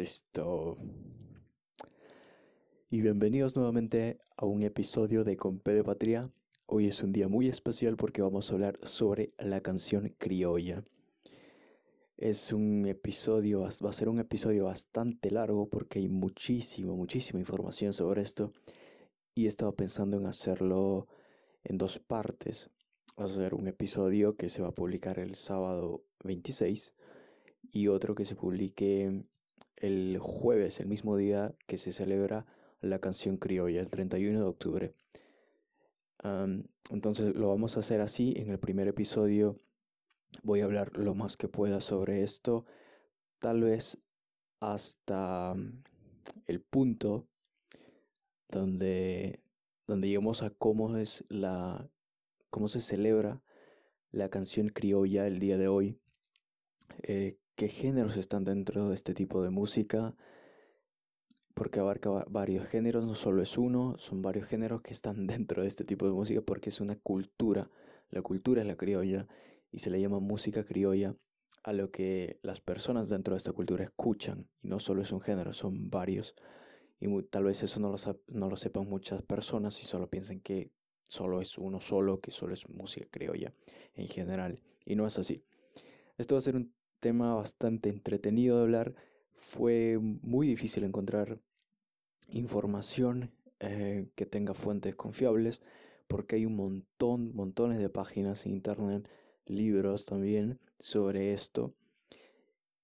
Listo. Y bienvenidos nuevamente a un episodio de Compe de Patria. Hoy es un día muy especial porque vamos a hablar sobre la canción criolla. Es un episodio, va a ser un episodio bastante largo porque hay muchísima, muchísima información sobre esto. Y he estado pensando en hacerlo en dos partes. Va a ser un episodio que se va a publicar el sábado 26 y otro que se publique el jueves, el mismo día que se celebra la canción criolla, el 31 de octubre. entonces lo vamos a hacer así. En el primer episodio voy a hablar lo más que pueda sobre esto, tal vez hasta el punto donde, donde a cómo es la cómo se celebra la canción criolla el día de hoy, eh, qué géneros están dentro de este tipo de música, porque abarca varios géneros, no solo es uno, son varios géneros que están dentro de este tipo de música porque es una cultura, la cultura es la criolla y se le llama música criolla a lo que las personas dentro de esta cultura escuchan y no solo es un género, son varios y tal vez eso no lo, no lo sepan muchas personas y solo piensen que solo es uno solo, que solo es música criolla en general y no es así. Esto va a ser un tema bastante entretenido de hablar. Fue muy difícil encontrar información eh, que tenga fuentes confiables porque hay un montón, montones de páginas en internet, libros también sobre esto.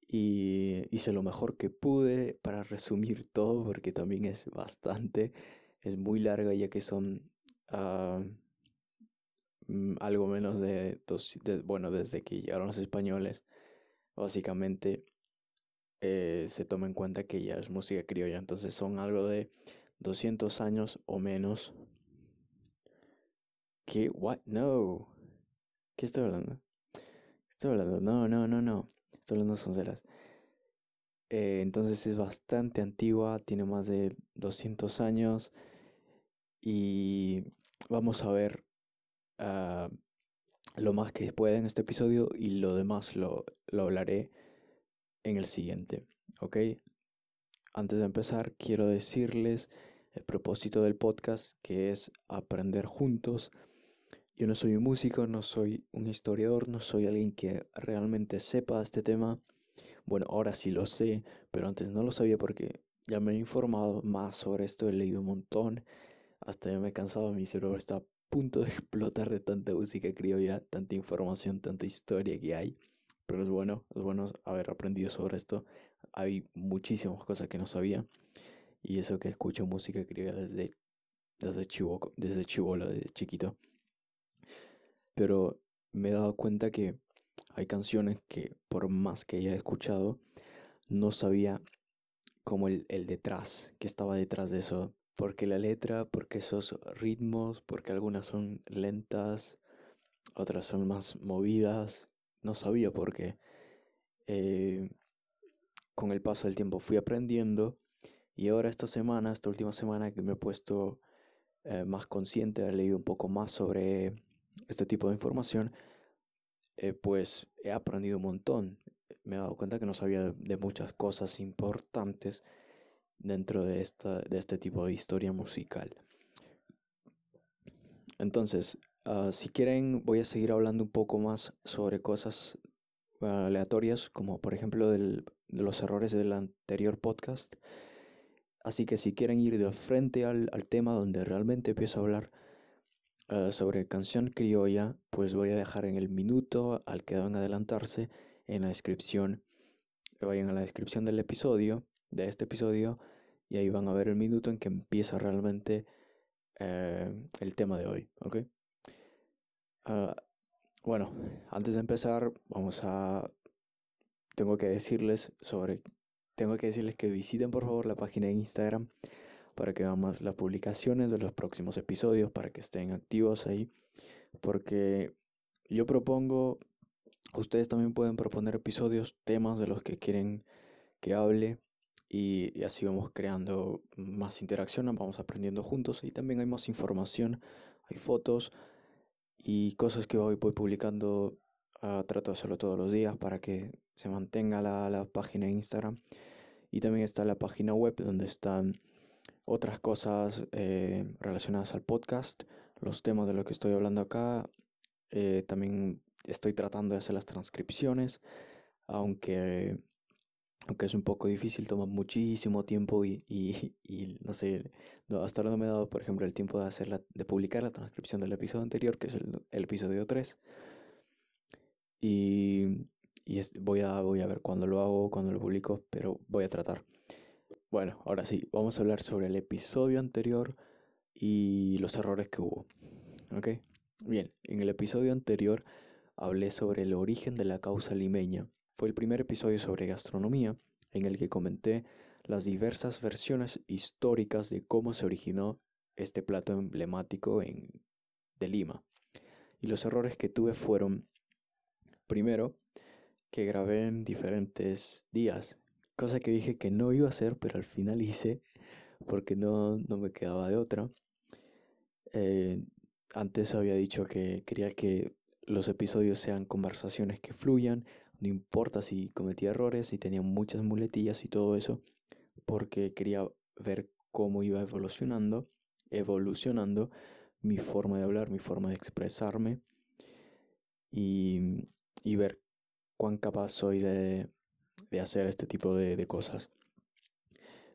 Y hice lo mejor que pude para resumir todo porque también es bastante, es muy larga ya que son mm, algo menos de dos, bueno, desde que llegaron los españoles básicamente eh, se toma en cuenta que ya es música criolla, entonces son algo de 200 años o menos. ¿Qué? What? No. ¿Qué estoy hablando? estoy hablando? No, no, no, no. Estoy hablando de sonceras. Eh, entonces es bastante antigua, tiene más de 200 años y vamos a ver uh, lo más que pueda en este episodio y lo demás lo, lo hablaré en el siguiente, ¿ok? Antes de empezar, quiero decirles el propósito del podcast, que es aprender juntos. Yo no soy un músico, no soy un historiador, no soy alguien que realmente sepa este tema. Bueno, ahora sí lo sé, pero antes no lo sabía porque ya me he informado más sobre esto, he leído un montón, hasta ya me he cansado, mi cerebro está punto de explotar de tanta música criolla, tanta información, tanta historia que hay. Pero es bueno, es bueno haber aprendido sobre esto. Hay muchísimas cosas que no sabía. Y eso que escucho música criolla desde, desde, chivo, desde chivolo, desde chiquito. Pero me he dado cuenta que hay canciones que por más que haya escuchado, no sabía como el, el detrás, que estaba detrás de eso, porque la letra, porque esos ritmos, porque algunas son lentas, otras son más movidas, no sabía por qué. Eh, con el paso del tiempo fui aprendiendo y ahora esta semana, esta última semana que me he puesto eh, más consciente, he leído un poco más sobre este tipo de información, eh, pues he aprendido un montón. Me he dado cuenta que no sabía de muchas cosas importantes dentro de, esta, de este tipo de historia musical. Entonces, ah, si quieren, voy a seguir hablando un poco más sobre cosas aleatorias, como por ejemplo de los errores del anterior podcast. Así que si quieren ir de frente al, tema donde realmente empiezo a hablar ah, sobre canción criolla, pues voy a dejar en el minuto al que van a adelantarse en la descripción. Vayan a la descripción del episodio de este episodio y ahí van a ver el minuto en que empieza realmente eh, el tema de hoy, ¿ok? Ah, bueno, antes de empezar, vamos a... Tengo que decirles sobre... Tengo que decirles que visiten por favor la página de Instagram para que vean más las publicaciones de los próximos episodios, para que estén activos ahí, porque yo propongo, ustedes también pueden proponer episodios, temas de los que quieren que hable y, así vamos creando más interacción, vamos aprendiendo juntos y también hay más información, hay fotos y cosas que voy, publicando, uh, trato de hacerlo todos los días para que se mantenga la, la página de Instagram Y también está la página web donde están otras cosas eh, relacionadas al podcast, los temas de lo que estoy hablando acá. Eh, también estoy tratando de hacer las transcripciones, aunque, aunque es un poco difícil, toma muchísimo tiempo y, y, no sé, hasta ahora no me he dado, por ejemplo, el tiempo de, hacer de publicar la transcripción del episodio anterior, que es el, episodio 3. Y, y voy, a, voy a ver cuándo lo hago, cuándo lo publico, pero voy a tratar. Bueno, ahora sí, vamos a hablar sobre el episodio anterior y los errores que hubo. ¿Ok? Bien, en el episodio anterior hablé sobre el origen de la causa limeña. Fue el primer episodio sobre gastronomía en el que comenté las diversas versiones históricas de cómo se originó este plato emblemático en, de Lima. Y los errores que tuve fueron, primero, que grabé en diferentes días Cosa que dije que no iba a hacer, pero al final hice porque no, me quedaba de otra. Eh, antes había dicho que quería que los episodios sean conversaciones que fluyan, no importa si cometía errores, si tenía muchas muletillas y todo eso, porque quería ver cómo iba evolucionando, evolucionando mi forma de hablar, mi forma de expresarme y, y ver cuán capaz soy de, de hacer este tipo de, cosas.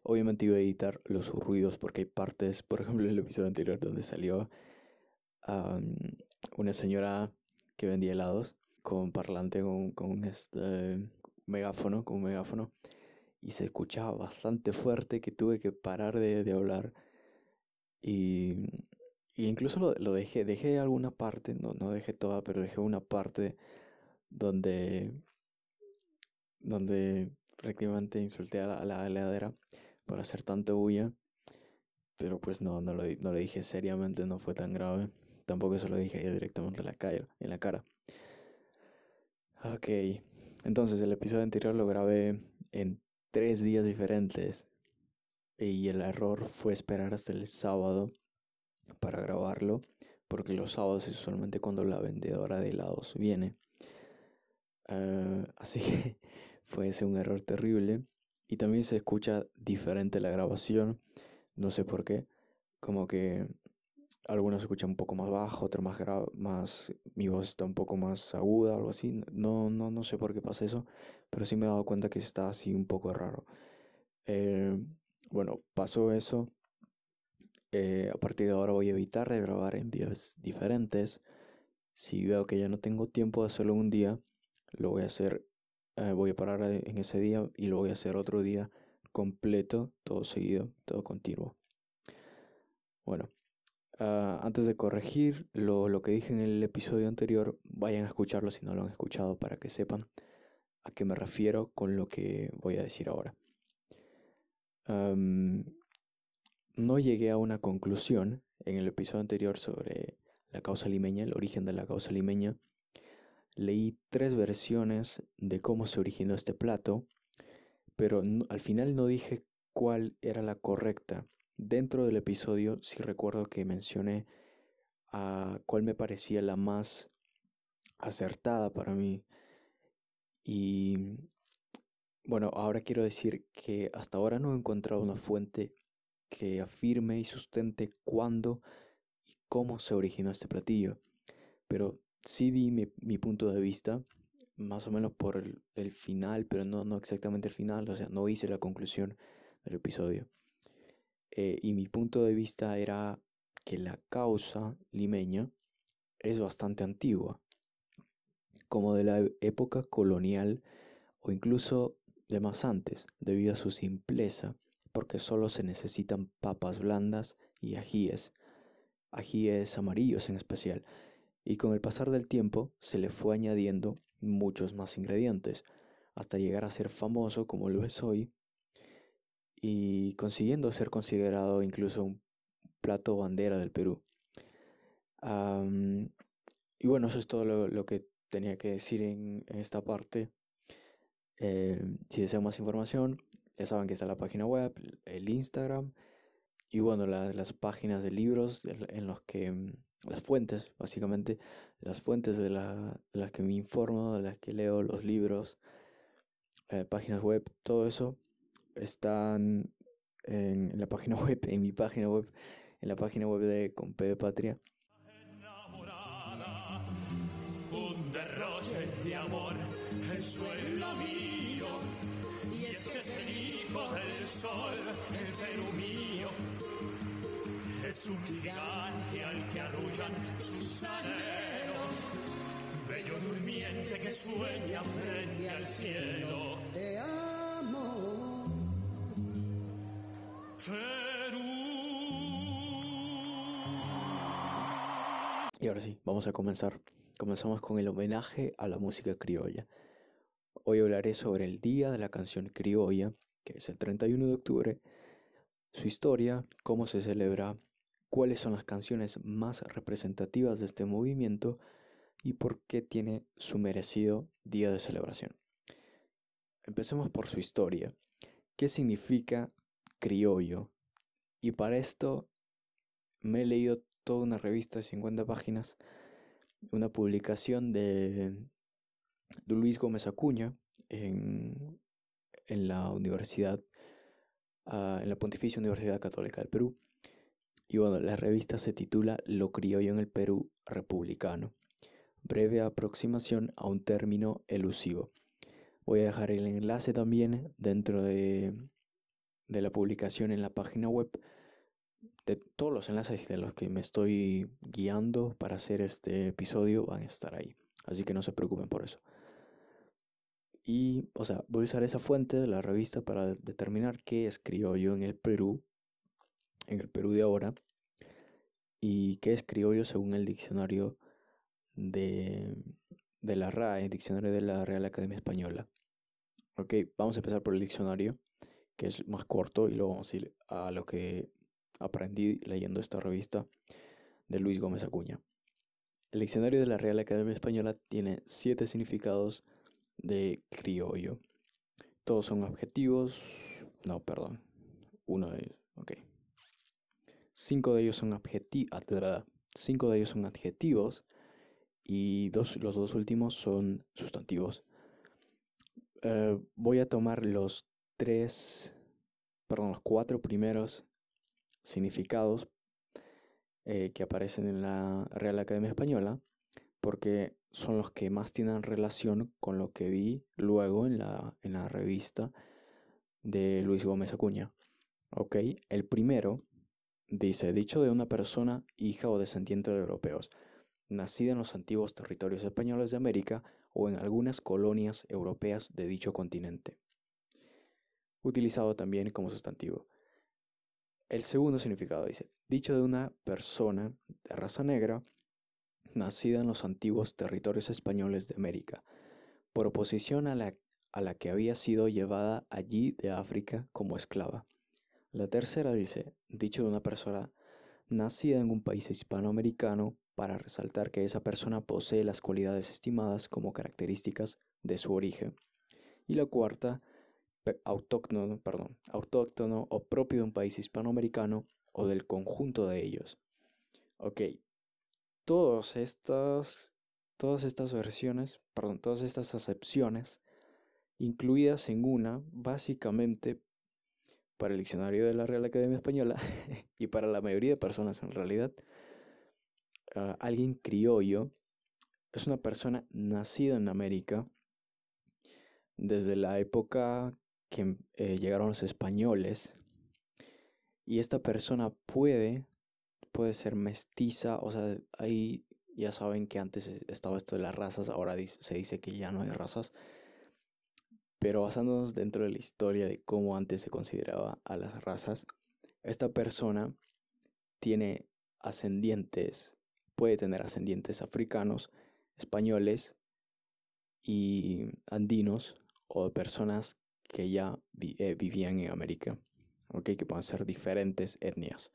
Obviamente iba a editar los ruidos porque hay partes, por ejemplo, en el episodio anterior donde salió una señora que vendía helados con parlante, con, con este megáfono, con un megáfono, y se escuchaba bastante fuerte que tuve que parar de, hablar. Y, incluso lo, lo, dejé, dejé alguna parte, no, no dejé toda, pero dejé una parte donde donde prácticamente insulté a la, heladera por hacer tanta bulla. Pero pues no, no lo, no dije seriamente, no fue tan grave. Tampoco se lo dije directamente en la, cara, en la cara. Ok, entonces el episodio anterior lo grabé en tres días diferentes. Y el error fue esperar hasta el sábado para grabarlo. Porque los sábados es usualmente cuando la vendedora de helados viene. Ah, así que fue ese un error terrible. Y también se escucha diferente la grabación. No sé por qué. Como que algunos escuchan un poco más bajo, otros más más mi voz está un poco más aguda, algo así. No, no, no sé por qué pasa eso, pero sí me he dado cuenta que está así un poco raro. Eh, bueno, pasó eso. Eh, a partir de ahora voy a evitar de grabar en días diferentes. Si veo que ya no tengo tiempo de hacerlo un día, lo voy a hacer eh, voy a parar en ese día y lo voy a hacer otro día completo, todo seguido, todo continuo. Bueno, ah, antes de corregir lo, que dije en el episodio anterior, vayan a escucharlo si no lo han escuchado para que sepan a qué me refiero con lo que voy a decir ahora. no llegué a una conclusión en el episodio anterior sobre la causa limeña, el origen de la causa limeña, leí tres versiones de cómo se originó este plato, pero al final no dije cuál era la correcta. Dentro del episodio sí recuerdo que mencioné a cuál me parecía la más acertada para mí. Y bueno, ahora quiero decir que hasta ahora no he encontrado una fuente que afirme y sustente cuándo y cómo se originó este platillo. Pero sí di mi, punto de vista, más o menos por el, final, pero no, no exactamente el final, o sea, no hice la conclusión del episodio. Eh, y mi punto de vista era que la causa limeña es bastante antigua, como de la época colonial o incluso de más antes, debido a su simpleza, porque solo se necesitan papas blandas y ajíes, ajíes amarillos en especial, y con el pasar del tiempo se le fue añadiendo muchos más ingredientes, hasta llegar a ser famoso como lo es hoy y consiguiendo ser considerado incluso un plato bandera del Perú. y bueno, eso es todo lo, que tenía que decir en, esta parte. Eh, si desean más información, ya saben que está la página web, el Instagram y bueno, las páginas de libros en los que las fuentes, básicamente, las fuentes de, las que me informo, de las que leo los libros, eh, páginas web, todo eso, están en, la página web, en mi página web, en la página web de Compe de Patria. Un derroche de amor, el suelo mío, y es que es el hijo del sol, el Perú mío, es un gigante al que arrullan sus anhelos, bello durmiente que sueña frente al cielo. Y ahora sí, vamos a comenzar. Comenzamos con el homenaje a la música criolla. Hoy hablaré sobre el Día de la Canción Criolla, que es el 31 de octubre, su historia, cómo se celebra, cuáles son las canciones más representativas de este movimiento y por qué tiene su merecido día de celebración. Empecemos por su historia. ¿Qué significa criollo? Y para esto me he leído toda una revista de 50 páginas, una publicación de, Luis Gómez Acuña en, la universidad, ah, en la Pontificia Universidad Católica del Perú. Y bueno, la revista se titula Lo criollo en el Perú republicano, breve aproximación a un término elusivo. Voy a dejar el enlace también dentro de, de la publicación en la página web de todos los enlaces de los que me estoy guiando para hacer este episodio van a estar ahí. Así que no se preocupen por eso. Y, o sea, voy a usar esa fuente de la revista para determinar qué es criollo en el Perú, en el Perú de ahora, y qué es criollo según el diccionario de, de la RAE, el diccionario de la Real Academia Española. Ok, vamos a empezar por el diccionario, que es más corto, y luego vamos a ir a lo que aprendí leyendo esta revista de Luis Gómez Acuña. El diccionario de la Real Academia Española tiene siete significados de criollo. Todos son adjetivos. No, perdón. Uno de ellos. Ok. Cinco de ellos son adjetivos. Ah, cinco de ellos son adjetivos. Y dos, los dos últimos son sustantivos. Eh, voy a tomar los tres. Perdón, los cuatro primeros significados eh, que aparecen en la Real Academia Española, porque son los que más tienen relación con lo que vi luego en la, en la revista de Luis Gómez Acuña. Ok, el primero dice, dicho de una persona hija o descendiente de europeos, nacida en los antiguos territorios españoles de América o en algunas colonias europeas de dicho continente. Utilizado también como sustantivo. El segundo significado dice, dicho de una persona de raza negra, nacida en los antiguos territorios españoles de América, por oposición a la, a la que había sido llevada allí de África como esclava. La tercera dice, dicho de una persona nacida en un país hispanoamericano, para resaltar que esa persona posee las cualidades estimadas como características de su origen. Y la cuarta, autóctono, perdón, autóctono o propio de un país hispanoamericano o del conjunto de ellos. Ok, todas estas, todas estas versiones, perdón, todas estas acepciones, incluidas en una, básicamente para el diccionario de la Real Academia Española y para la mayoría de personas en realidad, ah, alguien criollo es una persona nacida en América desde la época que eh, llegaron los españoles y esta persona puede, puede ser mestiza, o sea, ahí ya saben que antes estaba esto de las razas, ahora se dice que ya no hay razas, pero basándonos dentro de la historia de cómo antes se consideraba a las razas, esta persona tiene ascendientes, puede tener ascendientes africanos, españoles y andinos o personas que ya eh, vivían en América, ¿okay? que pueden ser diferentes etnias.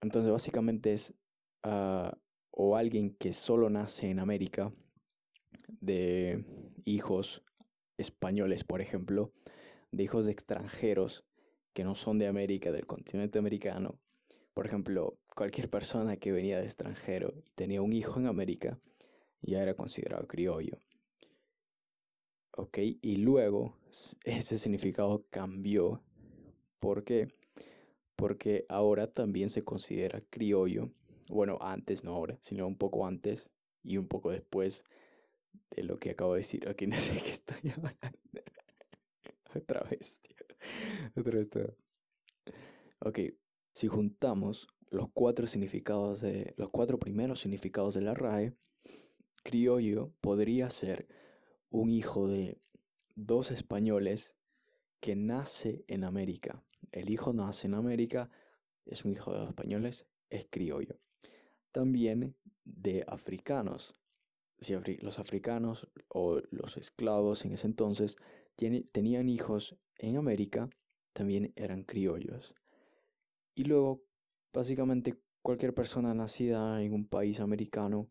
Entonces básicamente es ah, o alguien que solo nace en América, de hijos españoles, por ejemplo, de hijos de extranjeros que no son de América, del continente americano. Por ejemplo, cualquier persona que venía de extranjero y tenía un hijo en América ya era considerado criollo. ¿Ok? Y luego ese significado cambió. ¿Por qué? Porque ahora también se considera criollo. Bueno, antes, no ahora, sino un poco antes y un poco después de lo que acabo de decir. Aquí no sé qué estoy hablando. Otra vez, tío. Otra vez. Tío. Ok, si juntamos los cuatro significados de los cuatro primeros significados de la RAE, criollo podría ser un hijo de dos españoles que nace en América. El hijo nace en América, es un hijo de dos españoles, es criollo. También de africanos. Si los africanos o los esclavos en ese entonces tenían hijos en América, también eran criollos. Y luego, básicamente, cualquier persona nacida en un país americano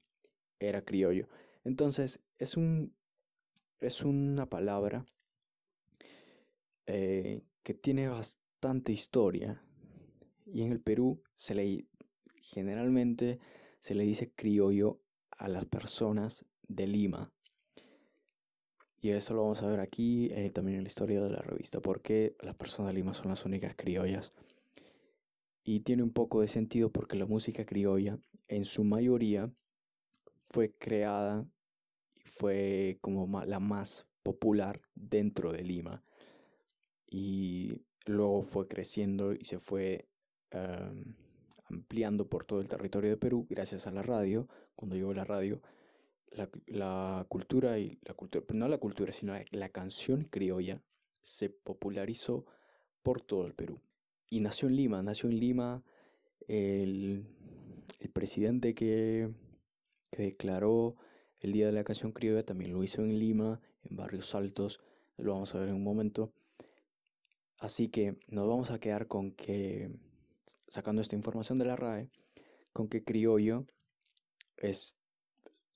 era criollo. Entonces, es un es una palabra eh, que tiene bastante historia y en el Perú se le generalmente se le dice criollo a las personas de Lima. Y eso lo vamos a ver aquí eh, también en la historia de la revista porque las personas de Lima son las únicas criollas. Y tiene un poco de sentido porque la música criolla en su mayoría fue creada fue como la más popular dentro de Lima. Y luego fue creciendo y se fue ampliando por todo el territorio de Perú gracias a la radio. Cuando llegó la radio, la, cultura y la cultura, no la cultura, sino la, canción criolla se popularizó por todo el Perú. Y nació en Lima, nació en Lima el, presidente que, que declaró el Día de la Canción Criolla también lo hizo en Lima, en Barrios Altos, lo vamos a ver en un momento. Así que nos vamos a quedar con que, sacando esta información de la RAE, con que criollo es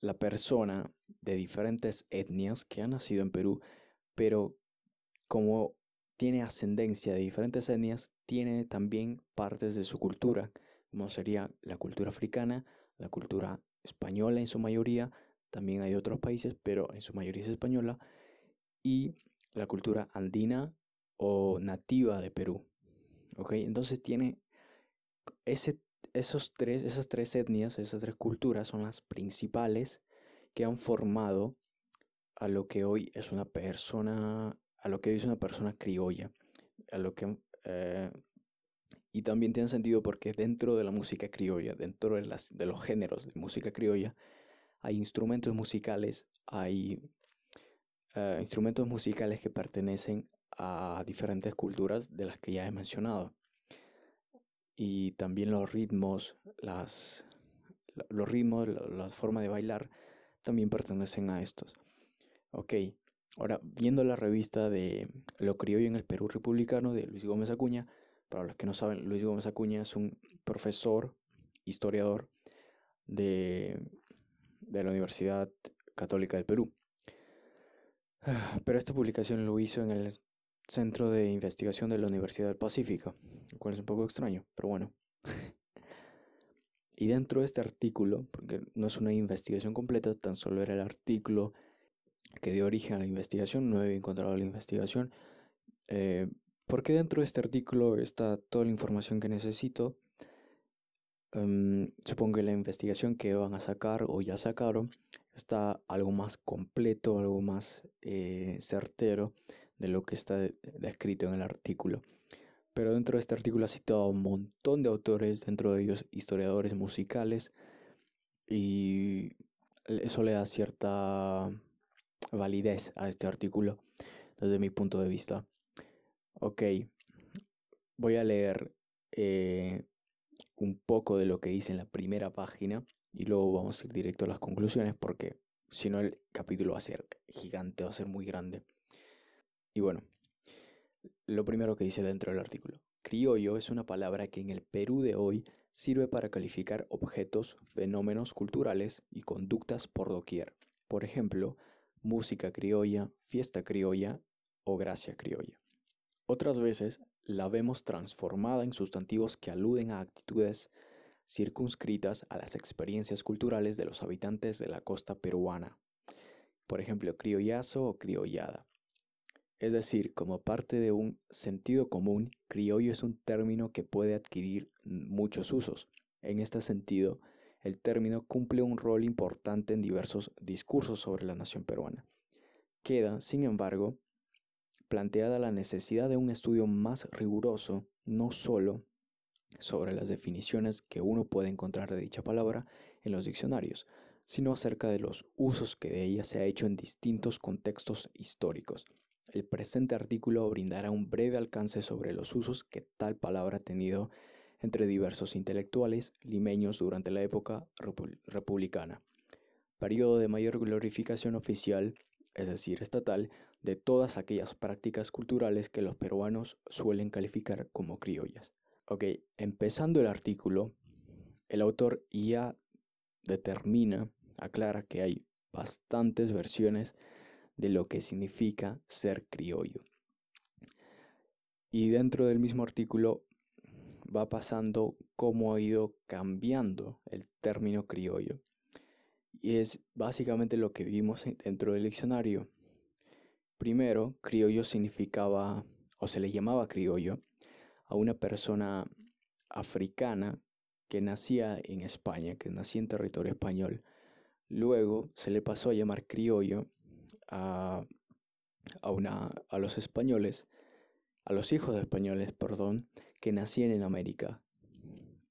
la persona de diferentes etnias que ha nacido en Perú, pero como tiene ascendencia de diferentes etnias, tiene también partes de su cultura, como sería la cultura africana, la cultura española en su mayoría, también hay otros países, pero en su mayoría es española, y la cultura andina o nativa de Perú. ¿Ok? Entonces tiene ese, esos tres, esas tres etnias, esas tres culturas son las principales que han formado a lo que hoy es una persona, a lo que hoy es una persona criolla, a lo que eh, y también tiene sentido porque dentro de la música criolla, dentro de, las, de los géneros de música criolla, hay instrumentos musicales, hay eh, instrumentos musicales que pertenecen a diferentes culturas de las que ya he mencionado. Y también los ritmos, las, los ritmos, la, forma de bailar, también pertenecen a estos. Ok, ahora viendo la revista de Lo criollo en el Perú republicano de Luis Gómez Acuña, para los que no saben, Luis Gómez Acuña es un profesor, historiador de de la Universidad Católica del Perú. Pero esta publicación lo hizo en el Centro de Investigación de la Universidad del Pacífico, lo cual es un poco extraño, pero bueno. y dentro de este artículo, porque no es una investigación completa, tan solo era el artículo que dio origen a la investigación, no he encontrado la investigación, eh, porque dentro de este artículo está toda la información que necesito Em, supongo que la investigación que van a sacar o ya sacaron está algo más completo, algo más eh, certero de lo que está descrito en el artículo. Pero dentro de este artículo ha citado un montón de autores, dentro de ellos historiadores musicales, y eso le da cierta validez a este artículo desde mi punto de vista. Ok, voy a leer eh, un poco de lo que dice en la primera página y luego vamos a ir directo a las conclusiones porque si no el capítulo va a ser gigante, va a ser muy grande. Y bueno, lo primero que dice dentro del artículo. Criollo es una palabra que en el Perú de hoy sirve para calificar objetos, fenómenos culturales y conductas por doquier. Por ejemplo, música criolla, fiesta criolla o gracia criolla. Otras veces la vemos transformada en sustantivos que aluden a actitudes circunscritas a las experiencias culturales de los habitantes de la costa peruana. por ejemplo, criollazo o criollada. Es decir, como parte de un sentido común, criollo es un término que puede adquirir muchos usos. En este sentido, el término cumple un rol importante en diversos discursos sobre la nación peruana. Queda, sin embargo, planteada la necesidad de un estudio más riguroso, no solo sobre las definiciones que uno puede encontrar de dicha palabra en los diccionarios, sino acerca de los usos que de ella se ha hecho en distintos contextos históricos. El presente artículo brindará un breve alcance sobre los usos que tal palabra ha tenido entre diversos intelectuales limeños durante la época republicana, periodo de mayor glorificación oficial, es decir, estatal, de todas aquellas prácticas culturales que los peruanos suelen calificar como criollas. Ok, empezando el artículo, el autor ya determina, aclara que hay bastantes versiones de lo que significa ser criollo. Y dentro del mismo artículo va pasando cómo ha ido cambiando el término criollo. Y es básicamente lo que vimos dentro del diccionario. Primero, criollo significaba, o se le llamaba criollo, a una persona africana que nacía en España, que nacía en territorio español. Luego se le pasó a llamar criollo a, a, una, a los españoles, a los hijos de españoles, perdón, que nacían en América.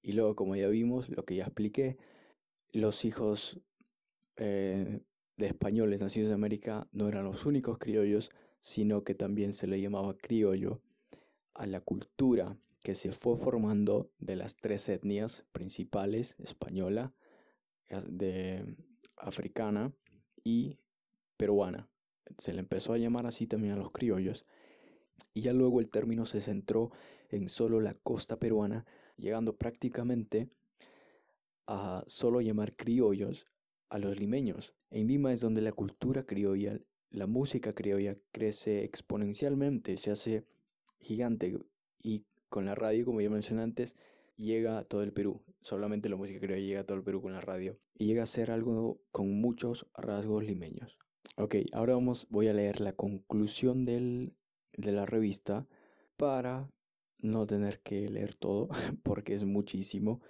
Y luego, como ya vimos, lo que ya expliqué, los hijos eh, de españoles nacidos en América no eran los únicos criollos, sino que también se le llamaba criollo a la cultura que se fue formando de las tres etnias principales, española, de africana y peruana. Se le empezó a llamar así también a los criollos. Y ya luego el término se centró en solo la costa peruana, llegando prácticamente a solo llamar criollos a los limeños. En Lima es donde la cultura criolla, la música criolla crece exponencialmente, se hace gigante y con la radio, como ya mencioné antes, llega a todo el Perú. Solamente la música criolla llega a todo el Perú con la radio y llega a ser algo con muchos rasgos limeños. Ok, ahora vamos, voy a leer la conclusión del, de la revista para no tener que leer todo porque es muchísimo.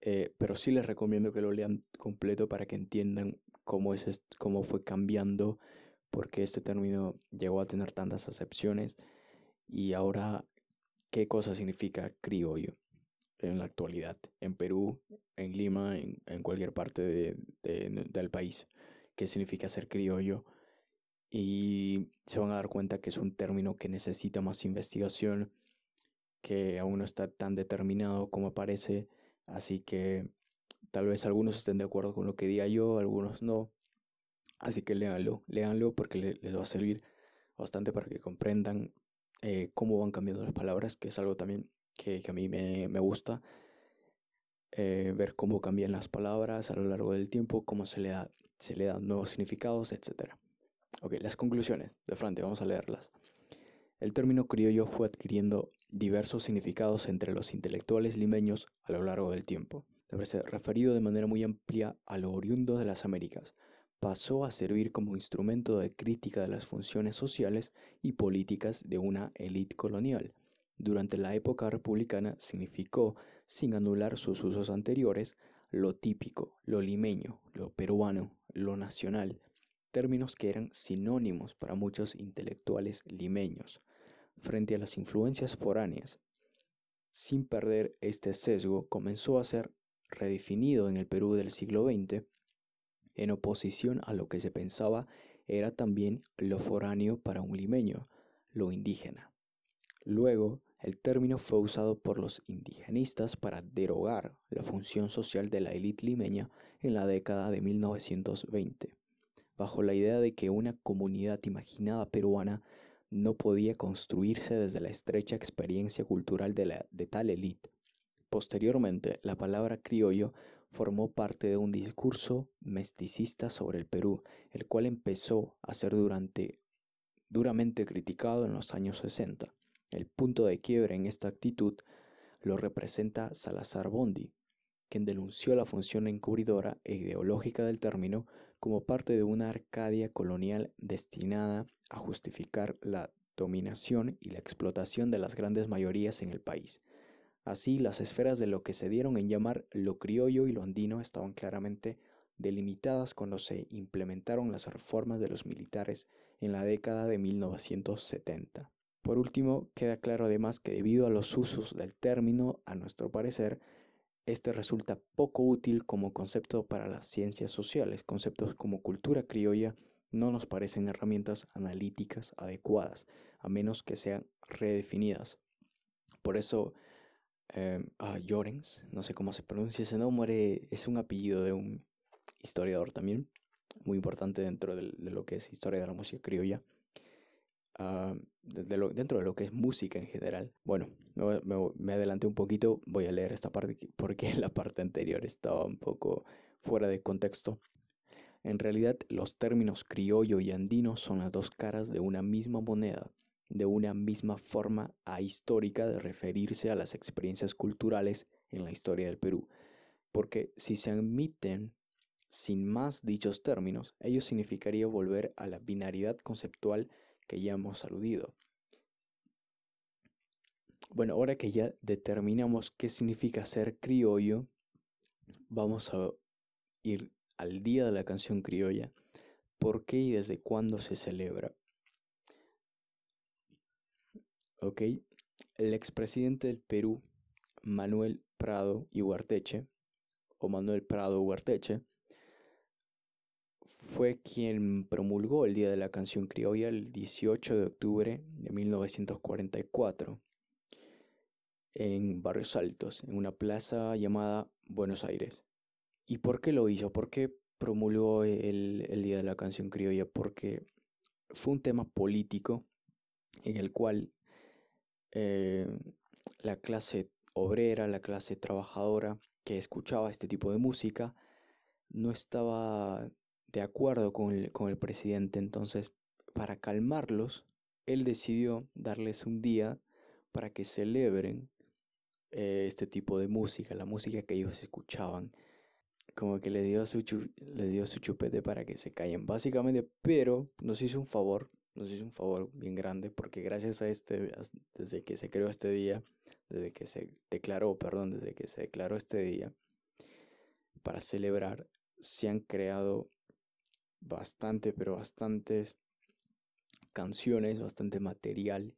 Eh, pero sí les recomiendo que lo lean completo para que entiendan cómo, es, cómo fue cambiando, porque este término llegó a tener tantas acepciones y ahora qué cosa significa criollo en la actualidad, en Perú, en Lima, en, en cualquier parte de, del país, qué significa ser criollo. Y se van a dar cuenta que es un término que necesita más investigación, que aún no está tan determinado como parece, así que tal vez algunos estén de acuerdo con lo que diga yo, algunos no. Así que léanlo, léanlo porque les va a servir bastante para que comprendan eh, cómo van cambiando las palabras, que es algo también que, a mí me, gusta. Eh, ver cómo cambian las palabras a lo largo del tiempo, cómo se le, da, se le dan nuevos significados, etc. Ok, las conclusiones de frente, vamos a leerlas. El término criollo fue adquiriendo diversos significados entre los intelectuales limeños a lo largo del tiempo. Debe ser referido de manera muy amplia a lo oriundo de las Américas. Pasó a servir como instrumento de crítica de las funciones sociales y políticas de una élite colonial. Durante la época republicana significó, sin anular sus usos anteriores, lo típico, lo limeño, lo peruano, lo nacional, términos que eran sinónimos para muchos intelectuales limeños frente a las influencias foráneas. Sin perder este sesgo, comenzó a ser redefinido en el Perú del siglo XX en oposición a lo que se pensaba era también lo foráneo para un limeño, lo indígena. Luego, el término fue usado por los indigenistas para derogar la función social de la élite limeña en la década de 1920, bajo la idea de que una comunidad imaginada peruana no podía construirse desde la estrecha experiencia cultural de, la, de tal élite. Posteriormente, la palabra criollo formó parte de un discurso mesticista sobre el Perú, el cual empezó a ser durante, duramente criticado en los años 60. El punto de quiebre en esta actitud lo representa Salazar Bondi, quien denunció la función encubridora e ideológica del término como parte de una Arcadia colonial destinada a justificar la dominación y la explotación de las grandes mayorías en el país. Así, las esferas de lo que se dieron en llamar lo criollo y lo andino estaban claramente delimitadas cuando se implementaron las reformas de los militares en la década de 1970. Por último, queda claro además que debido a los usos del término, a nuestro parecer, este resulta poco útil como concepto para las ciencias sociales. Conceptos como cultura criolla no nos parecen herramientas analíticas adecuadas, a menos que sean redefinidas. Por eso, eh, no sé cómo se pronuncia ese nombre, es un apellido de un historiador también, muy importante dentro de, lo que es historia de la música criolla. Ah, dentro de lo que es música en general. Bueno, me, adelanté un poquito, voy a leer esta parte porque la parte anterior estaba un poco fuera de contexto. En realidad, los términos criollo y andino son las dos caras de una misma moneda, de una misma forma ahistórica de referirse a las experiencias culturales en la historia del Perú. Porque si se admiten sin más dichos términos, ello significaría volver a la binaridad conceptual que ya hemos aludido. Bueno, ahora que ya determinamos qué significa ser criollo, vamos a ir al día de la canción criolla, por qué y desde cuándo se celebra. Ok, el expresidente del Perú, Manuel Prado y o Manuel Prado Huarteche, fue quien promulgó el Día de la Canción Criolla el 18 de octubre de 1944 en Barrios Altos, en una plaza llamada Buenos Aires. ¿Y por qué lo hizo? ¿Por qué promulgó el, Día de la Canción Criolla? Porque fue un tema político en el cual eh, la clase obrera, la clase trabajadora que escuchaba este tipo de música, no estaba de acuerdo con el, presidente. Entonces, para calmarlos, él decidió darles un día para que celebren eh, este tipo de música, la música que ellos escuchaban. Como que le dio, su le dio su chupete para que se callen, básicamente, pero nos hizo un favor, nos hizo un favor bien grande, porque gracias a este, desde que se creó este día, desde que se declaró, perdón, desde que se declaró este día, para celebrar, se han creado bastante, pero bastantes canciones, bastante material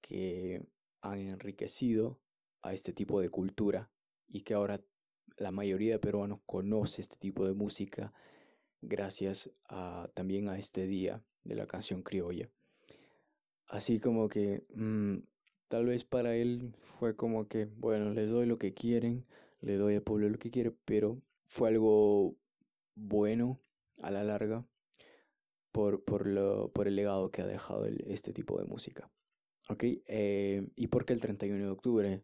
que han enriquecido a este tipo de cultura y que ahora la mayoría de peruanos conoce este tipo de música gracias a, también a este día de la canción criolla. Así como que mm, tal vez para él fue como que, bueno, les doy lo que quieren, le doy al pueblo lo que quiere, pero fue algo bueno a la larga por, por, lo, por el legado que ha dejado este tipo de música. Eh, ¿Y por qué el 31 de octubre?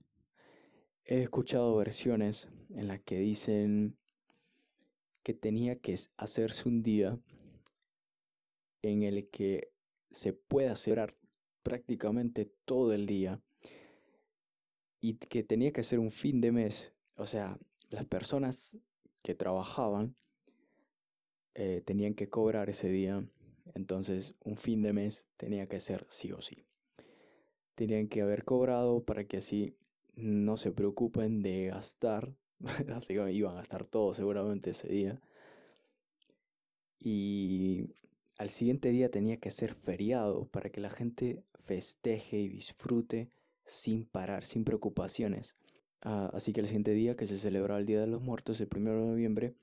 He escuchado versiones en las que dicen que tenía que hacerse un día en el que se pueda celebrar prácticamente todo el día y que tenía que ser un fin de mes. O sea, las personas que trabajaban eh, tenían que cobrar ese día, entonces un fin de mes tenía que ser sí o sí. Tenían que haber cobrado para que así no se preocupen de gastar, así que iban a gastar todo seguramente ese día. Y al siguiente día tenía que ser feriado para que la gente festeje y disfrute sin parar, sin preocupaciones. Ah, así que el siguiente día, que se celebraba el Día de los Muertos, el 1 de noviembre,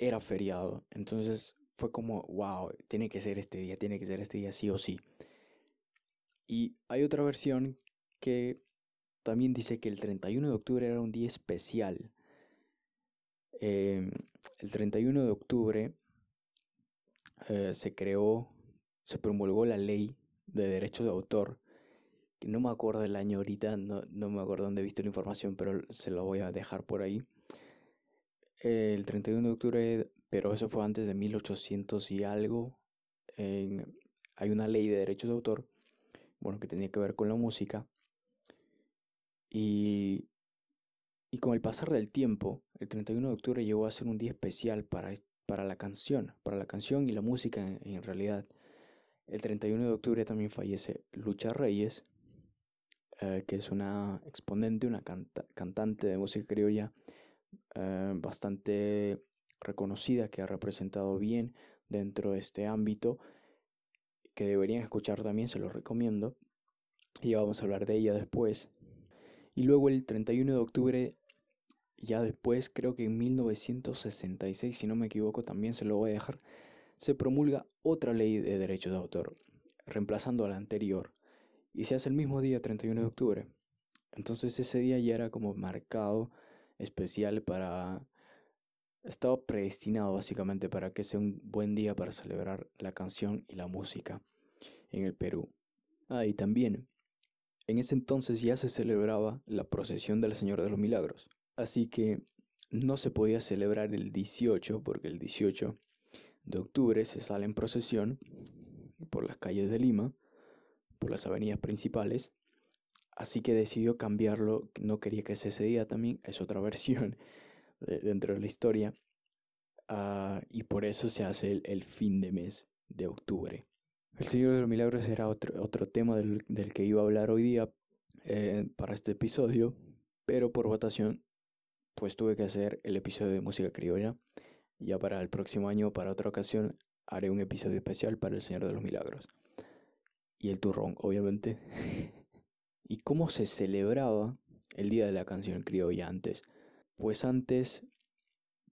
era feriado. Entonces fue como, wow, tiene que ser este día, tiene que ser este día sí o sí. Y hay otra versión que también dice que el 31 de octubre era un día especial. Em, el 31 de octubre eh, se creó, se promulgó la ley de derechos de autor. Que no me acuerdo del año ahorita, no, no me acuerdo dónde he visto la información, pero se lo voy a dejar por ahí el 31 de octubre, pero eso fue antes de 1800 y algo, hay una ley de derechos de autor, bueno, que tenía que ver con la música. Y, y con el pasar del tiempo, el 31 de octubre llegó a ser un día especial para, para la canción, para la canción y la música en, realidad. El 31 de octubre también fallece Lucha Reyes, eh, que es una exponente, una cantante de música criolla eh, bastante reconocida, que ha representado bien dentro de este ámbito, que deberían escuchar también, se los recomiendo. Y vamos a hablar de ella después. Y luego el 31 de octubre, ya después, creo que en 1966, si no me equivoco, también se lo voy a dejar, se promulga otra ley de derechos de autor, reemplazando a la anterior. Y se hace el mismo día, 31 de octubre. Entonces ese día ya era como marcado especial para... Estaba predestinado básicamente para que sea un buen día para celebrar la canción y la música en el Perú. Ah, y también, en ese entonces ya se celebraba la procesión del Señor de los Milagros. Así que no se podía celebrar el 18 porque el 18 de octubre se sale en procesión por las calles de Lima, por las avenidas principales Así que decidió cambiarlo, no quería que sea ese día también, es otra versión dentro de la historia. Ah, y por eso se hace el, fin de mes de octubre. El Señor de los Milagros era otro, otro tema del, que iba a hablar hoy día eh, para este episodio, pero por votación pues tuve que hacer el episodio de música criolla. Ya para el próximo año, para otra ocasión, haré un episodio especial para el Señor de los Milagros. Y el turrón, obviamente. ¿Y cómo se celebraba el Día de la Canción Criolla antes? Pues antes,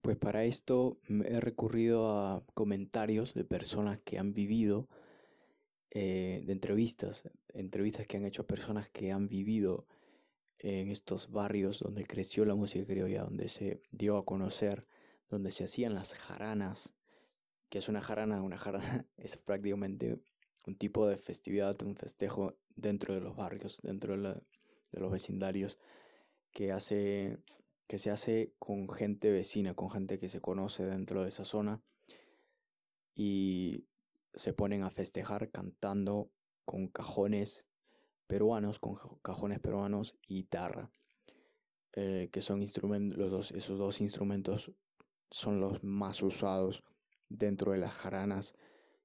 pues para esto he recurrido a comentarios de personas que han vivido, eh, de entrevistas, entrevistas que han hecho personas que han vivido en estos barrios donde creció la música criolla, donde se dio a conocer, donde se hacían las jaranas, que es una jarana, una jarana es prácticamente un tipo de festividad, un festejo dentro de los barrios, dentro de, los vecindarios, que, hace, que se hace con gente vecina, con gente que se conoce dentro de esa zona y se ponen a festejar cantando con cajones peruanos, con cajones peruanos y guitarra, eh, que son instrumentos, los dos, esos dos instrumentos son los más usados dentro de las jaranas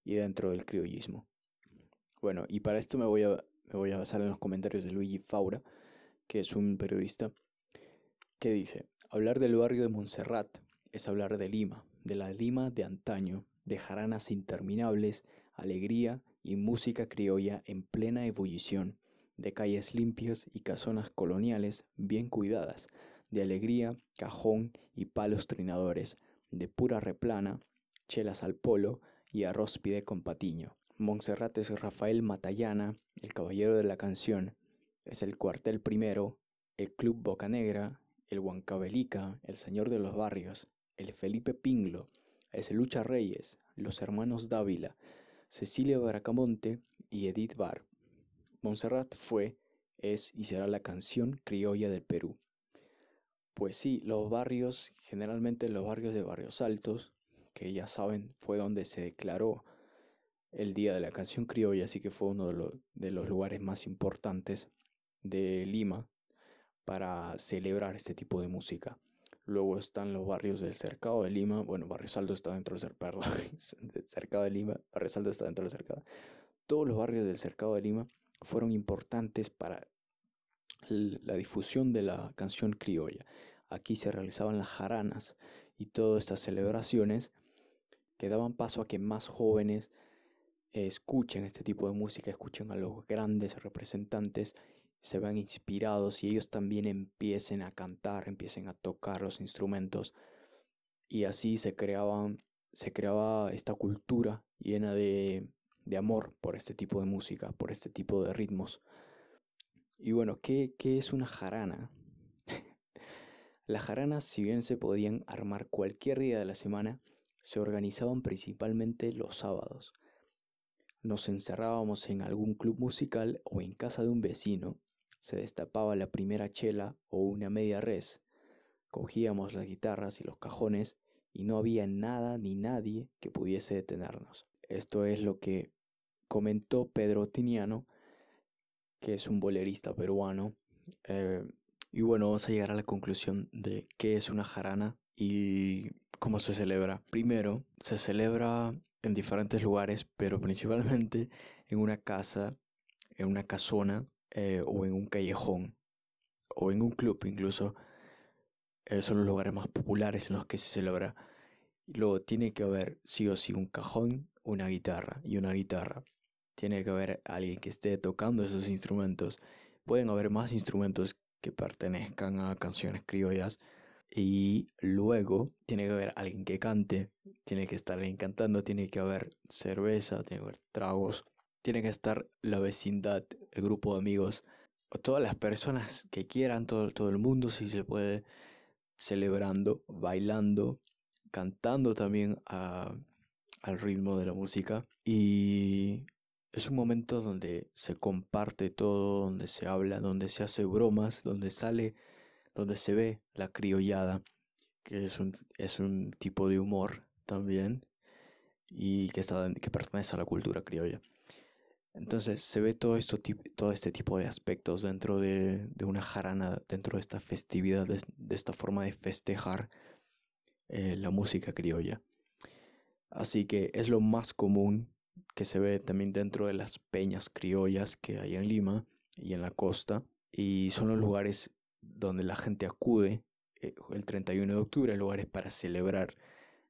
y dentro del criollismo. Bueno, y para esto me voy a me voy a basar en los comentarios de Luigi Faura, que es un periodista, que dice, hablar del barrio de Montserrat es hablar de Lima, de la Lima de antaño, de jaranas interminables, alegría y música criolla en plena ebullición, de calles limpias y casonas coloniales bien cuidadas, de alegría, cajón y palos trinadores, de pura replana, chelas al polo y arroz pide con patiño. Montserrat es Rafael Matallana, el caballero de la canción, es el cuartel primero, el Club Boca Negra, el Huancabelica, el Señor de los Barrios, el Felipe Pinglo, es Lucha Reyes, los hermanos Dávila, Cecilia Baracamonte y Edith Bar. Montserrat fue, es y será la canción criolla del Perú. Pues sí, los barrios, generalmente los barrios de barrios altos, que ya saben fue donde se declaró el Día de la Canción Criolla, así que fue uno de, los lugares más importantes de Lima para celebrar este tipo de música. Luego están los barrios del Cercado de Lima. Bueno, Barrio Salto está dentro del Cercado, Cercado de Lima. Barrio Salto está dentro del Cercado. Todos los barrios del Cercado de Lima fueron importantes para la difusión de la canción criolla. Aquí se realizaban las jaranas y todas estas celebraciones que daban paso a que más jóvenes escuchen este tipo de música, escuchen a los grandes representantes, se vean inspirados y ellos también empiecen a cantar, empiecen a tocar los instrumentos y así se creaban se creaba esta cultura llena de, de amor por este tipo de música, por este tipo de ritmos. Y bueno, ¿qué, qué es una jarana? Las jaranas, si bien se podían armar cualquier día de la semana, se organizaban principalmente los sábados. Nos encerrábamos en algún club musical o en casa de un vecino, se destapaba la primera chela o una media res, cogíamos las guitarras y los cajones y no había nada ni nadie que pudiese detenernos. Esto es lo que comentó Pedro Tiniano, que es un bolerista peruano. Eh, y bueno, vamos a llegar a la conclusión de qué es una jarana ¿Y cómo se celebra? Primero, se celebra en diferentes lugares, pero principalmente en una casa, en una casona eh, o en un callejón o en un club incluso. Eh, son los lugares más populares en los que se celebra. Y luego tiene que haber sí o sí un cajón, una guitarra y una guitarra. Tiene que haber alguien que esté tocando esos instrumentos. Pueden haber más instrumentos que pertenezcan a canciones criollas. Y luego tiene que haber alguien que cante, tiene que estar alguien cantando, tiene que haber cerveza, tiene que haber tragos, tiene que estar la vecindad, el grupo de amigos, o todas las personas que quieran, todo, todo el mundo si se puede, celebrando, bailando, cantando también al ritmo de la música. Y es un momento donde se comparte todo, donde se habla, donde se hace bromas, donde sale, donde se ve la criollada, que es un, es un tipo de humor también y que, está, que pertenece a la cultura criolla. Entonces se ve todo, esto, todo este tipo de aspectos dentro de, una jarana, dentro de esta festividad, de, esta forma de festejar eh, la música criolla. Así que es lo más común que se ve también dentro de las peñas criollas que hay en Lima y en la costa. Y son los lugares donde la gente acude eh, el 31 de octubre, lugares para celebrar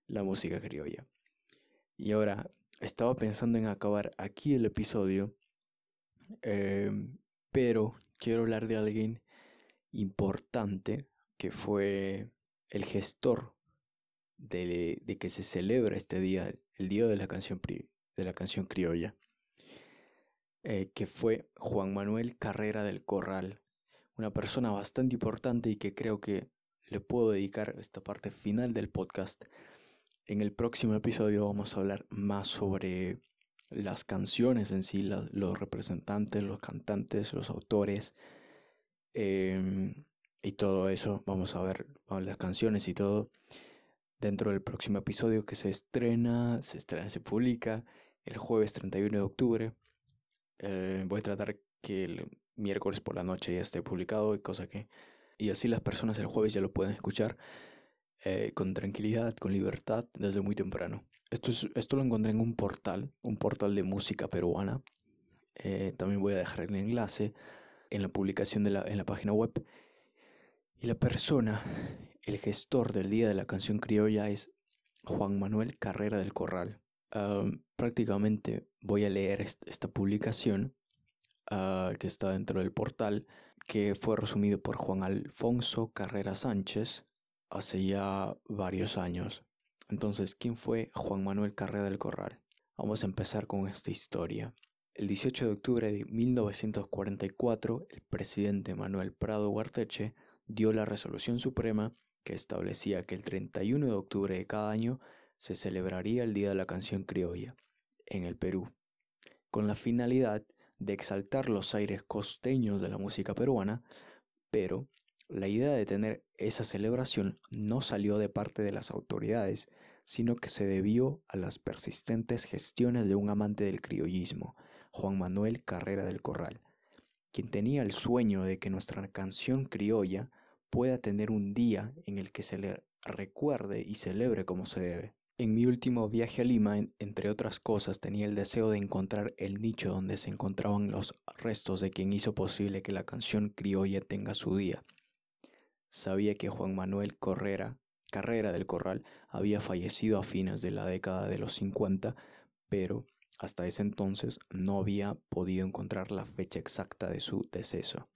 la música criolla. Y ahora, estaba pensando en acabar aquí el episodio, em, pero quiero hablar de alguien importante que fue el gestor de, que se celebra este día, el día de la canción, de la canción criolla, eh, que fue Juan Manuel Carrera del Corral, una persona bastante importante y que creo que le puedo dedicar esta parte final del podcast en el próximo episodio vamos a hablar más sobre las canciones en sí, los representantes, los cantantes, los autores em, y todo eso. Vamos a ver las canciones y todo dentro del próximo episodio que se estrena, se estrena, se publica el jueves 31 de octubre. Eh, voy a tratar que miércoles por la noche ya esté publicado y cosa que y así las personas el jueves ya lo pueden escuchar. Eh, con tranquilidad, con libertad, desde muy temprano. Esto, es, esto lo encontré en un portal, un portal de música peruana. Eh, también voy a dejar el enlace en la publicación de la, en la página web. Y la persona, el gestor del Día de la Canción Criolla es Juan Manuel Carrera del Corral. prácticamente voy a leer esta publicación ah, que está dentro del portal, que fue resumido por Juan Alfonso Carrera Sánchez, hace ya varios años. Entonces, ¿quién fue Juan Manuel Carrera del Corral? Vamos a empezar con esta historia. El 18 de octubre de 1944, el presidente Manuel Prado Huarteche dio la resolución suprema que establecía que el 31 de octubre de cada año se celebraría el Día de la Canción Criolla en el Perú, con la finalidad de exaltar los aires costeños de la música peruana, pero la idea de tener esa celebración no salió de parte de las autoridades, sino que se debió a las persistentes gestiones de un amante del criollismo, Juan Manuel Carrera del Corral, quien tenía el sueño de que nuestra canción criolla pueda tener un día en el que se le recuerde y celebre como se debe. En mi último viaje a Lima, entre otras cosas, tenía el deseo de encontrar el nicho donde se encontraban los restos de quien hizo posible que la canción criolla tenga su día, sabía que Juan Manuel Correra, Carrera del Corral había fallecido a fines de la década de los 50, pero hasta ese entonces no había podido encontrar la fecha exacta de su deceso.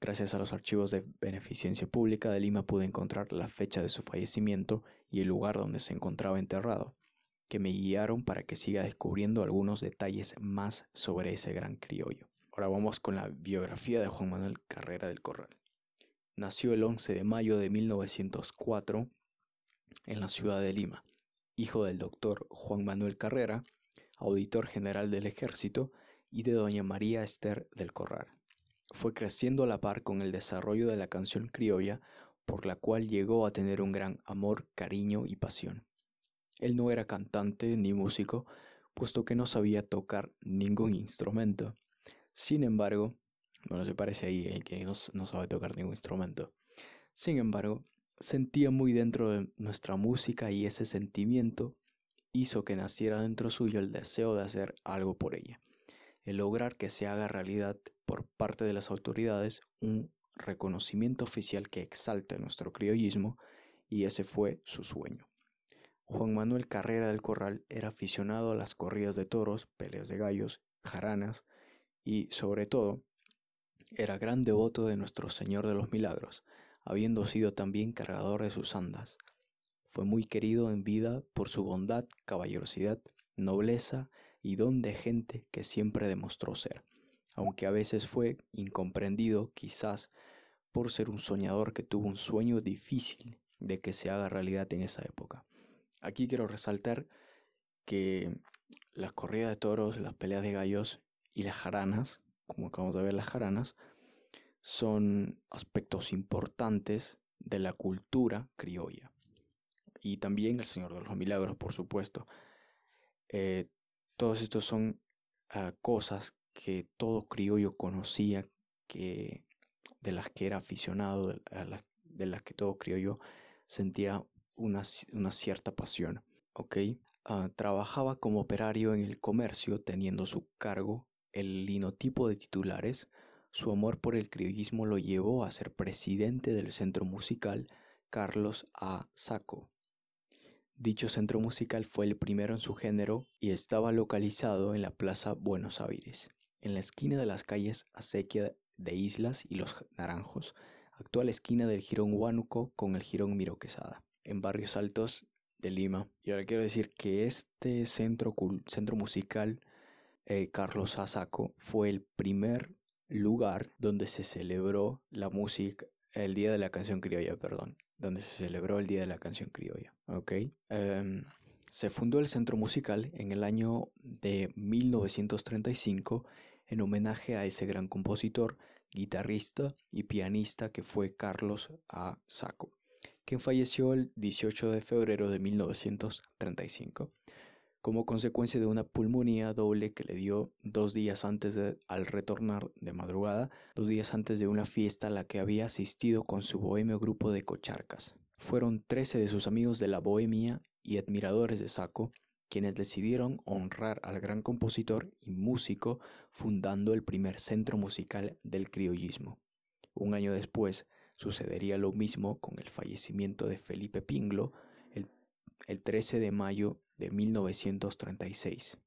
Gracias a los archivos de beneficencia pública de Lima pude encontrar la fecha de su fallecimiento y el lugar donde se encontraba enterrado, que me guiaron para que siga descubriendo algunos detalles más sobre ese gran criollo. Ahora vamos con la biografía de Juan Manuel Carrera del Corral. Nació el 11 de mayo de 1904 en la ciudad de Lima, hijo del doctor Juan Manuel Carrera, auditor general del ejército, y de doña María Esther del Corral. Fue creciendo a la par con el desarrollo de la canción criolla, por la cual llegó a tener un gran amor, cariño y pasión. Él no era cantante ni músico, puesto que no sabía tocar ningún instrumento. Sin embargo, bueno, se parece ahí el que no, sabe tocar ningún instrumento. Sin embargo, sentía muy dentro de nuestra música y ese sentimiento hizo que naciera dentro suyo el deseo de hacer algo por ella, el lograr que se haga realidad por parte de las autoridades un reconocimiento oficial que exalte nuestro criollismo y ese fue su sueño. Juan Manuel Carrera del Corral era aficionado a las corridas de toros, peleas de gallos, jaranas y, sobre todo, era gran devoto de nuestro Señor de los Milagros, habiendo sido también cargador de sus andas. Fue muy querido en vida por su bondad, caballerosidad, nobleza y don de gente que siempre demostró ser, aunque a veces fue incomprendido quizás por ser un soñador que tuvo un sueño difícil de que se haga realidad en esa época. Aquí quiero resaltar que las corridas de toros, las peleas de gallos y las jaranas, como acabamos de ver las jaranas, son aspectos importantes de la cultura criolla. Y también el Señor de los Milagros, por supuesto. Eh, todos estos son ah, cosas que todo criollo conocía, que, de las que era aficionado, de, las que todo criollo sentía una, cierta pasión. ¿ok? Ah, trabajaba como operario en el comercio, teniendo su cargo el linotipo de titulares. Su amor por el criollismo lo llevó a ser presidente del centro musical Carlos A. Saco. Dicho centro musical fue el primero en su género y estaba localizado en la Plaza Buenos Aires, en la esquina de las calles Acequia de Islas y Los Naranjos, actual esquina del Girón Huánuco con el Girón Miro Quesada, en barrios altos de Lima. Y ahora quiero decir que este centro, centro musical eh, Carlos Asaco fue el primer lugar donde se celebró la música, el Día de la Canción Criolla, perdón, donde se celebró el Día de la Canción Criolla, ¿ok? Em, se fundó el centro musical en el año de 1935 en homenaje a ese gran compositor, guitarrista y pianista que fue Carlos A. Saco, quien falleció el 18 de febrero de 1935 como consecuencia de una pulmonía doble que le dio dos días antes de, al retornar de madrugada, dos días antes de una fiesta a la que había asistido con su bohemio grupo de cocharcas. Fueron trece de sus amigos de la bohemia y admiradores de Saco quienes decidieron honrar al gran compositor y músico fundando el primer centro musical del criollismo. Un año después sucedería lo mismo con el fallecimiento de Felipe Pinglo el, el 13 de mayo de 1936.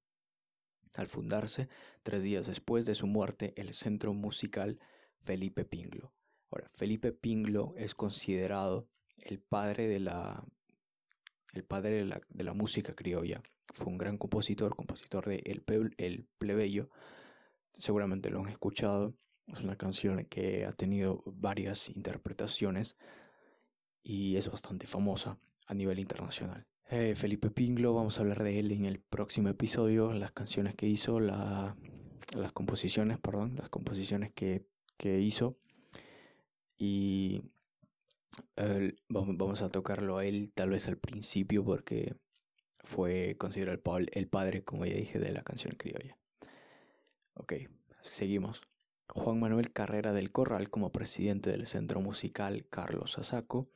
Al fundarse, tres días después de su muerte, el centro musical Felipe Pinglo. Ahora, Felipe Pinglo es considerado el padre de la, el padre de la, de la música criolla. Fue un gran compositor, compositor de El, el Plebeyo. Seguramente lo han escuchado. Es una canción que ha tenido varias interpretaciones y es bastante famosa a nivel internacional. Eh, Felipe Pinglo, vamos a hablar de él en el próximo episodio, las canciones que hizo, las composiciones, perdón, las composiciones que, hizo. Y vamos, a tocarlo a él tal vez al principio porque fue considerado el, padre, como ya dije, de la canción criolla. Ok, seguimos. Juan Manuel Carrera del Corral como presidente del Centro Musical Carlos Asaco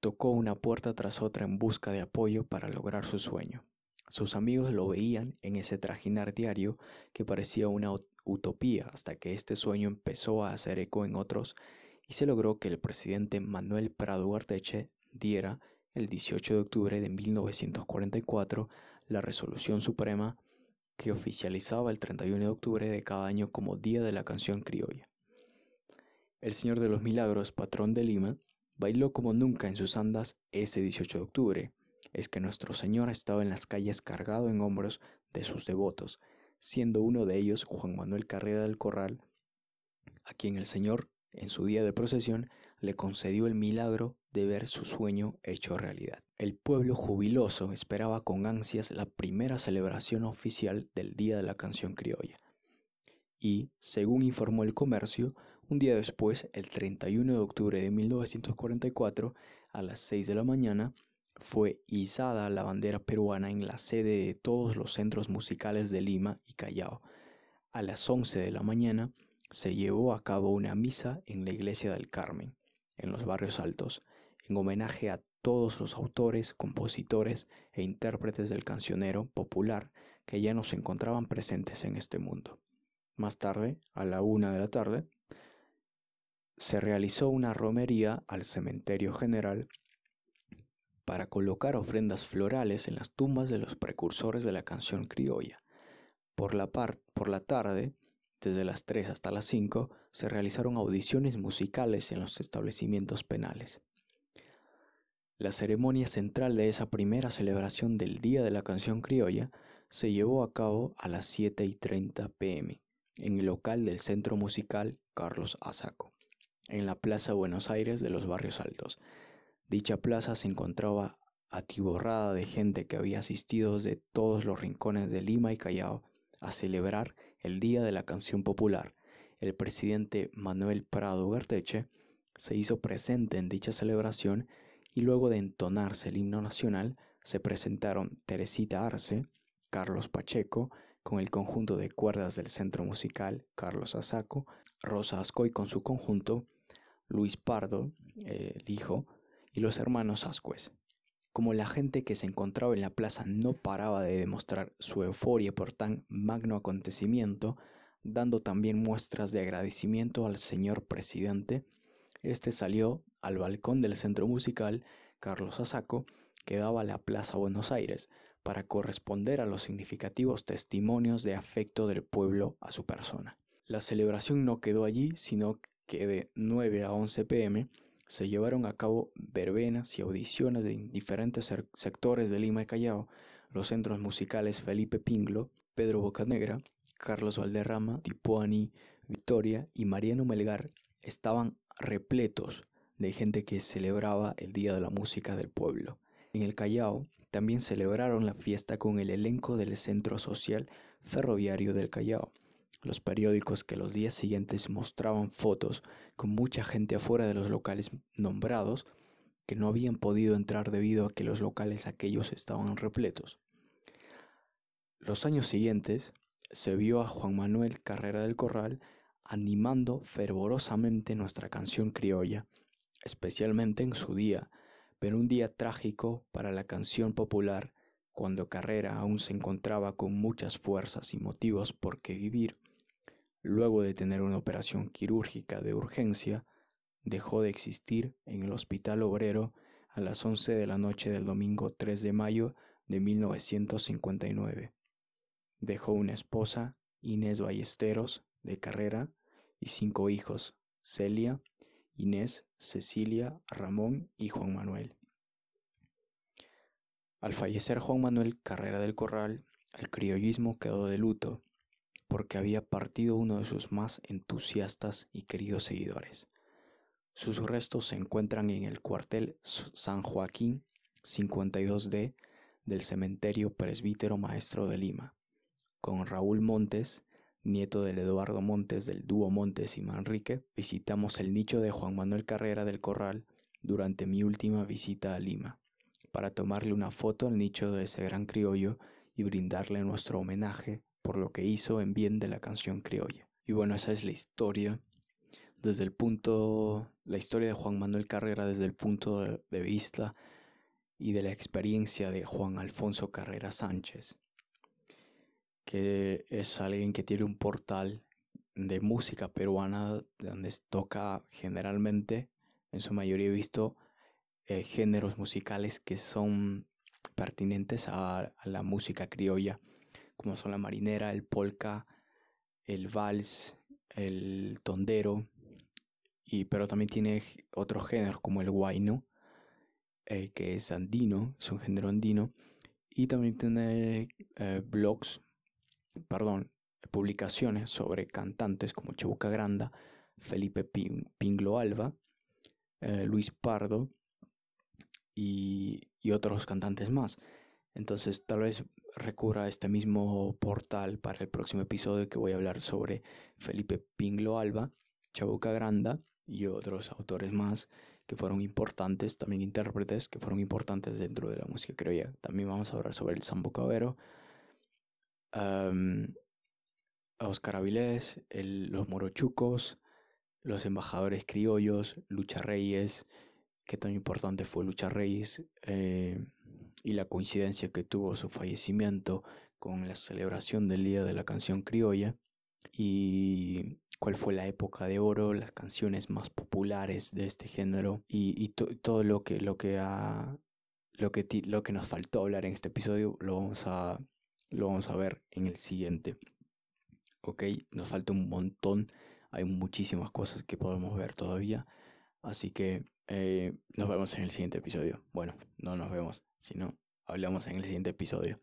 Tocó una puerta tras otra en busca de apoyo para lograr su sueño. Sus amigos lo veían en ese trajinar diario que parecía una utopía hasta que este sueño empezó a hacer eco en otros y se logró que el presidente Manuel Prado Arteche diera el 18 de octubre de 1944 la resolución suprema que oficializaba el 31 de octubre de cada año como Día de la Canción Criolla. El Señor de los Milagros, patrón de Lima, bailó como nunca en sus andas ese 18 de octubre. Es que nuestro Señor estaba en las calles cargado en hombros de sus devotos, siendo uno de ellos Juan Manuel Carrera del Corral, a quien el Señor, en su día de procesión, le concedió el milagro de ver su sueño hecho realidad. El pueblo jubiloso esperaba con ansias la primera celebración oficial del Día de la Canción Criolla. Y, según informó el comercio, un día después, el 31 de octubre de 1944, a las 6 de la mañana, fue izada la bandera peruana en la sede de todos los centros musicales de Lima y Callao. A las 11 de la mañana se llevó a cabo una misa en la iglesia del Carmen, en los barrios altos. en homenaje a todos los autores, compositores e intérpretes del cancionero popular que ya no se encontraban presentes en este mundo. Más tarde, a la una de la tarde, se realizó una romería al cementerio general para colocar ofrendas florales en las tumbas de los precursores de la canción criolla. Por la, por la tarde, desde las 3 hasta las 5, se realizaron audiciones musicales en los establecimientos penales. La ceremonia central de esa primera celebración del Día de la Canción Criolla se llevó a cabo a las 7 y 30 pm en el local del Centro Musical Carlos Azaco, en la Plaza Buenos Aires de los Barrios Altos. Dicha plaza se encontraba atiborrada de gente que había asistido de todos los rincones de Lima y Callao a celebrar el Día de la Canción Popular. El presidente Manuel Prado Garteche se hizo presente en dicha celebración y luego de entonarse el himno nacional, se presentaron Teresita Arce, Carlos Pacheco, con el conjunto de cuerdas del Centro Musical Carlos Asaco, Rosa Ascoy con su conjunto, Luis Pardo, eh, el hijo, y los hermanos Ascuez. Como la gente que se encontraba en la plaza no paraba de demostrar su euforia por tan magno acontecimiento, dando también muestras de agradecimiento al señor presidente, este salió al balcón del centro musical Carlos Asaco, que daba a la Plaza Buenos Aires, para corresponder a los significativos testimonios de afecto del pueblo a su persona. La celebración no quedó allí, sino que de 9 a 11 pm se llevaron a cabo verbenas y audiciones de diferentes sectores de Lima y Callao, los centros musicales Felipe Pinglo, Pedro Bocanegra, Carlos Valderrama, Tipuani, Victoria y Mariano Melgar estaban repletos de gente que celebraba el Día de la Música del Pueblo. En el Callao también celebraron la fiesta con el elenco del Centro Social Ferroviario del Callao. Los periódicos que los días siguientes mostraban fotos con mucha gente afuera de los locales nombrados que no habían podido entrar debido a que los locales aquellos estaban repletos. Los años siguientes se vio a Juan Manuel Carrera del Corral animando fervorosamente nuestra canción criolla especialmente en su día, pero un día trágico para la canción popular, cuando Carrera aún se encontraba con muchas fuerzas y motivos por qué vivir, luego de tener una operación quirúrgica de urgencia, dejó de existir en el Hospital Obrero a las 11 de la noche del domingo 3 de mayo de 1959. Dejó una esposa, Inés Ballesteros, de carrera, y cinco hijos, Celia, Inés, Cecilia, Ramón y Juan Manuel. Al fallecer Juan Manuel Carrera del Corral, el criollismo quedó de luto porque había partido uno de sus más entusiastas y queridos seguidores. Sus restos se encuentran en el cuartel San Joaquín 52D del cementerio Presbítero Maestro de Lima, con Raúl Montes, nieto del Eduardo Montes del dúo Montes y Manrique, visitamos el nicho de Juan Manuel Carrera del Corral durante mi última visita a Lima, para tomarle una foto al nicho de ese gran criollo y brindarle nuestro homenaje por lo que hizo en bien de la canción criolla. Y bueno, esa es la historia desde el punto, la historia de Juan Manuel Carrera desde el punto de, vista y de la experiencia de Juan Alfonso Carrera Sánchez que es alguien que tiene un portal de música peruana donde toca generalmente, en su mayoría he visto eh, géneros musicales que son pertinentes a, la música criolla, como son la marinera, el polka, el vals, el tondero, y, pero también tiene otros géneros como el guayno, eh, que es andino, es un género andino, y también tiene eh, blogs perdón, publicaciones sobre cantantes como Chabuca Granda, Felipe Pinglo Alba, eh, Luis Pardo y, otros cantantes más. Entonces tal vez recurra a este mismo portal para el próximo episodio que voy a hablar sobre Felipe Pinglo Alba, Chabuca Granda y otros autores más que fueron importantes, también intérpretes que fueron importantes dentro de la música criolla. También vamos a hablar sobre el Sambo Cabero, a Oscar Avilés, los morochucos, los embajadores criollos, Lucha Reyes, qué tan importante fue Lucha Reyes eh, y la coincidencia que tuvo su fallecimiento con la celebración del Día de la Canción Criolla y cuál fue la época de oro, las canciones más populares de este género y, todo lo que, lo, que lo, que lo que nos faltó hablar en este episodio lo vamos a, lo vamos a ver en el siguiente. Ok, nos falta un montón, hay muchísimas cosas que podemos ver todavía, así que eh, nos vemos en el siguiente episodio. Bueno, no nos vemos, sino hablamos en el siguiente episodio.